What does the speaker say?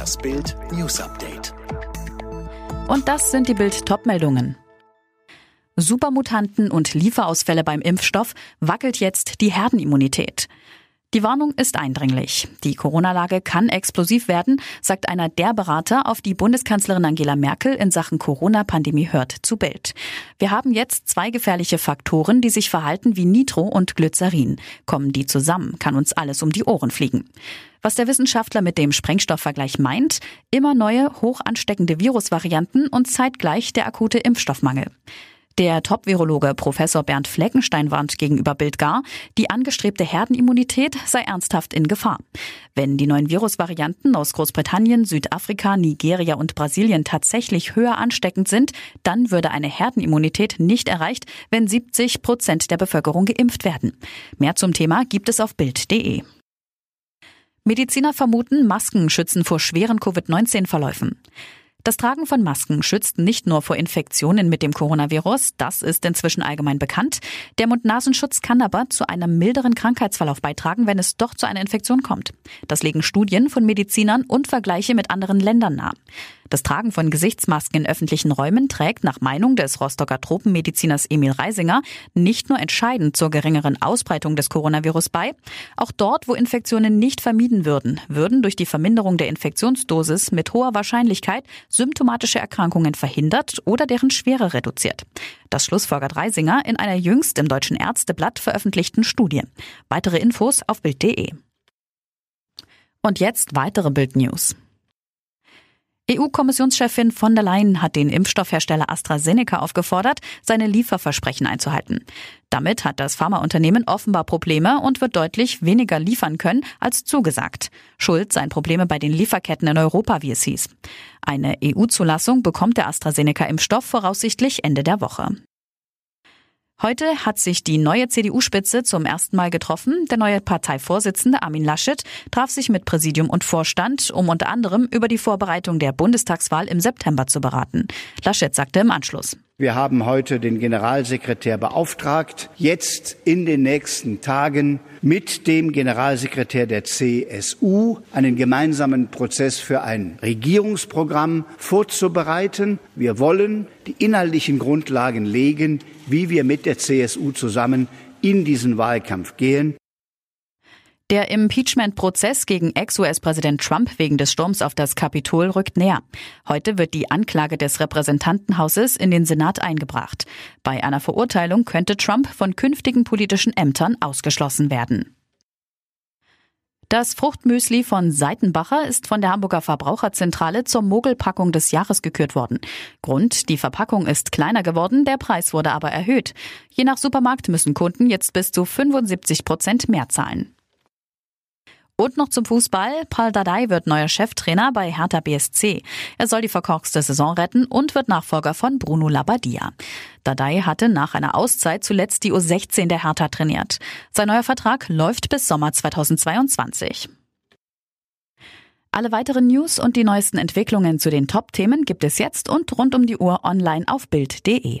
Das Bild News Update. Und das sind die Bild Topmeldungen. Supermutanten und Lieferausfälle beim Impfstoff wackelt jetzt die Herdenimmunität. Die Warnung ist eindringlich. Die Corona-Lage kann explosiv werden, sagt einer der Berater, auf die Bundeskanzlerin Angela Merkel in Sachen Corona-Pandemie hört zu Bild. Wir haben jetzt zwei gefährliche Faktoren, die sich verhalten wie Nitro und Glycerin. Kommen die zusammen, kann uns alles um die Ohren fliegen. Was der Wissenschaftler mit dem Sprengstoffvergleich meint, immer neue, hoch ansteckende Virusvarianten und zeitgleich der akute Impfstoffmangel. Der Top-Virologe Professor Bernd Fleckenstein warnt gegenüber Bild gar, die angestrebte Herdenimmunität sei ernsthaft in Gefahr. Wenn die neuen Virusvarianten aus Großbritannien, Südafrika, Nigeria und Brasilien tatsächlich höher ansteckend sind, dann würde eine Herdenimmunität nicht erreicht, wenn 70 Prozent der Bevölkerung geimpft werden. Mehr zum Thema gibt es auf Bild.de. Mediziner vermuten, Masken schützen vor schweren Covid-19-Verläufen. Das Tragen von Masken schützt nicht nur vor Infektionen mit dem Coronavirus, das ist inzwischen allgemein bekannt. Der Mund-Nasenschutz kann aber zu einem milderen Krankheitsverlauf beitragen, wenn es doch zu einer Infektion kommt. Das legen Studien von Medizinern und Vergleiche mit anderen Ländern nahe. Das Tragen von Gesichtsmasken in öffentlichen Räumen trägt nach Meinung des Rostocker Tropenmediziners Emil Reisinger nicht nur entscheidend zur geringeren Ausbreitung des Coronavirus bei, auch dort, wo Infektionen nicht vermieden würden, würden durch die Verminderung der Infektionsdosis mit hoher Wahrscheinlichkeit symptomatische Erkrankungen verhindert oder deren Schwere reduziert. Das schlussfolgert Reisinger in einer jüngst im Deutschen Ärzteblatt veröffentlichten Studie. Weitere Infos auf Bild.de. Und jetzt weitere Bild News. EU-Kommissionschefin von der Leyen hat den Impfstoffhersteller AstraZeneca aufgefordert, seine Lieferversprechen einzuhalten. Damit hat das Pharmaunternehmen offenbar Probleme und wird deutlich weniger liefern können als zugesagt. Schuld seien Probleme bei den Lieferketten in Europa, wie es hieß. Eine EU-Zulassung bekommt der AstraZeneca-Impfstoff voraussichtlich Ende der Woche. Heute hat sich die neue CDU-Spitze zum ersten Mal getroffen. Der neue Parteivorsitzende Armin Laschet traf sich mit Präsidium und Vorstand, um unter anderem über die Vorbereitung der Bundestagswahl im September zu beraten. Laschet sagte im Anschluss. Wir haben heute den Generalsekretär beauftragt, jetzt in den nächsten Tagen mit dem Generalsekretär der CSU einen gemeinsamen Prozess für ein Regierungsprogramm vorzubereiten. Wir wollen die inhaltlichen Grundlagen legen, wie wir mit der CSU zusammen in diesen Wahlkampf gehen. Der Impeachment-Prozess gegen Ex-US-Präsident Trump wegen des Sturms auf das Kapitol rückt näher. Heute wird die Anklage des Repräsentantenhauses in den Senat eingebracht. Bei einer Verurteilung könnte Trump von künftigen politischen Ämtern ausgeschlossen werden. Das Fruchtmüsli von Seitenbacher ist von der Hamburger Verbraucherzentrale zur Mogelpackung des Jahres gekürt worden. Grund, die Verpackung ist kleiner geworden, der Preis wurde aber erhöht. Je nach Supermarkt müssen Kunden jetzt bis zu 75 Prozent mehr zahlen. Und noch zum Fußball. Paul Dardai wird neuer Cheftrainer bei Hertha BSC. Er soll die verkorkste Saison retten und wird Nachfolger von Bruno Labbadia. Dardai hatte nach einer Auszeit zuletzt die U16 der Hertha trainiert. Sein neuer Vertrag läuft bis Sommer 2022. Alle weiteren News und die neuesten Entwicklungen zu den Top-Themen gibt es jetzt und rund um die Uhr online auf Bild.de.